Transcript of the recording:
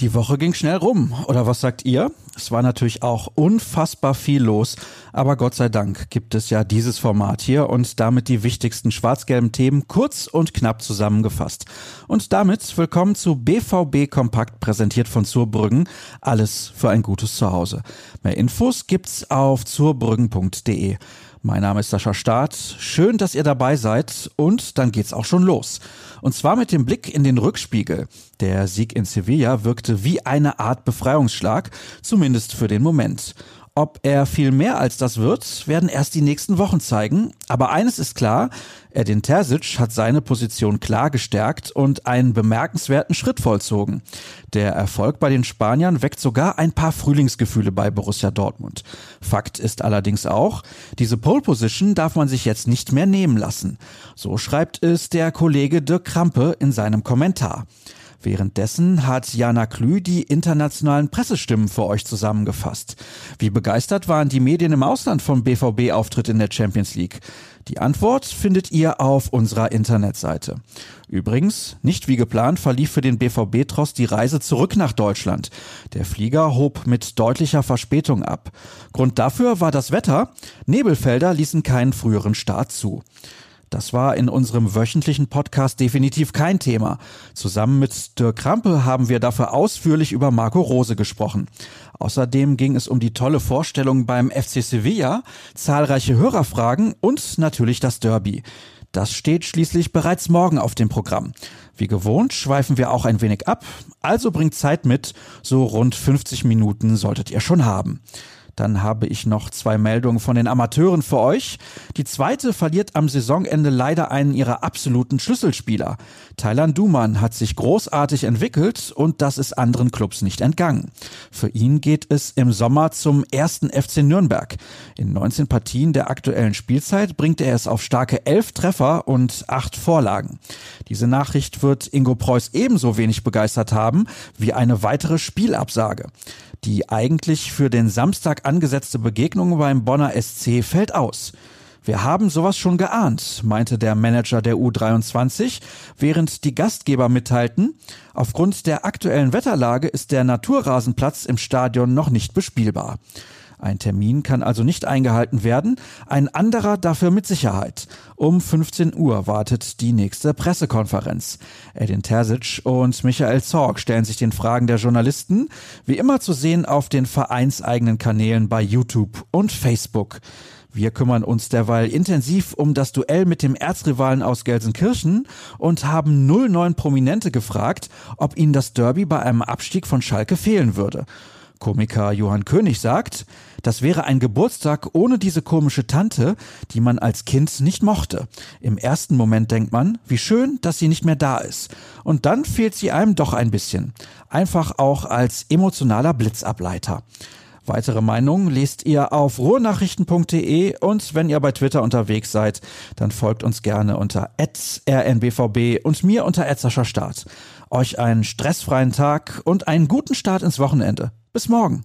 Die Woche ging schnell rum, oder was sagt ihr? Es war natürlich auch unfassbar viel los, aber Gott sei Dank gibt es ja dieses Format hier und damit die wichtigsten schwarz-gelben Themen kurz und knapp zusammengefasst. Und damit willkommen zu BVB Kompakt, präsentiert von Zurbrüggen. Alles für ein gutes Zuhause. Mehr Infos gibt's auf zurbrüggen.de. Mein Name ist Sascha Staat. Schön, dass ihr dabei seid und dann geht's auch schon los. Und zwar mit dem Blick in den Rückspiegel. Der Sieg in Sevilla wirkte wie eine Art Befreiungsschlag, zumindest für den Moment. Ob er viel mehr als das wird, werden erst die nächsten Wochen zeigen. Aber eines ist klar, Edin Terzic hat seine Position klar gestärkt und einen bemerkenswerten Schritt vollzogen. Der Erfolg bei den Spaniern weckt sogar ein paar Frühlingsgefühle bei Borussia Dortmund. Fakt ist allerdings auch, diese Pole Position darf man sich jetzt nicht mehr nehmen lassen. So schreibt es der Kollege Dirk Krampe in seinem Kommentar. Währenddessen hat Jana Klü die internationalen Pressestimmen für euch zusammengefasst. Wie begeistert waren die Medien im Ausland vom BVB-Auftritt in der Champions League? Die Antwort findet ihr auf unserer Internetseite. Übrigens, nicht wie geplant verlief für den BVB-Tross die Reise zurück nach Deutschland. Der Flieger hob mit deutlicher Verspätung ab. Grund dafür war das Wetter. Nebelfelder ließen keinen früheren Start zu. Das war in unserem wöchentlichen Podcast definitiv kein Thema. Zusammen mit Dirk Krampe haben wir dafür ausführlich über Marco Rose gesprochen. Außerdem ging es um die tolle Vorstellung beim FC Sevilla, zahlreiche Hörerfragen und natürlich das Derby. Das steht schließlich bereits morgen auf dem Programm. Wie gewohnt schweifen wir auch ein wenig ab, also bringt Zeit mit, so rund 50 Minuten solltet ihr schon haben. Dann habe ich noch zwei Meldungen von den Amateuren für euch. Die zweite verliert am Saisonende leider einen ihrer absoluten Schlüsselspieler. Thailand Duman hat sich großartig entwickelt und das ist anderen Clubs nicht entgangen. Für ihn geht es im Sommer zum ersten FC Nürnberg. In 19 Partien der aktuellen Spielzeit bringt er es auf starke elf Treffer und acht Vorlagen. Diese Nachricht wird Ingo Preuß ebenso wenig begeistert haben wie eine weitere Spielabsage. Die eigentlich für den Samstag angesetzte Begegnung beim Bonner SC fällt aus. Wir haben sowas schon geahnt, meinte der Manager der U23, während die Gastgeber mitteilten, aufgrund der aktuellen Wetterlage ist der Naturrasenplatz im Stadion noch nicht bespielbar. Ein Termin kann also nicht eingehalten werden, ein anderer dafür mit Sicherheit. Um 15 Uhr wartet die nächste Pressekonferenz. Edin Terzic und Michael Zorg stellen sich den Fragen der Journalisten, wie immer zu sehen auf den vereinseigenen Kanälen bei YouTube und Facebook. Wir kümmern uns derweil intensiv um das Duell mit dem Erzrivalen aus Gelsenkirchen und haben 09 Prominente gefragt, ob ihnen das Derby bei einem Abstieg von Schalke fehlen würde. Komiker Johann König sagt, das wäre ein Geburtstag ohne diese komische Tante, die man als Kind nicht mochte. Im ersten Moment denkt man, wie schön, dass sie nicht mehr da ist. Und dann fehlt sie einem doch ein bisschen. Einfach auch als emotionaler Blitzableiter. Weitere Meinungen lest ihr auf ruhrnachrichten.de und wenn ihr bei Twitter unterwegs seid, dann folgt uns gerne unter rnbvb und mir unter Start. Euch einen stressfreien Tag und einen guten Start ins Wochenende. Bis morgen.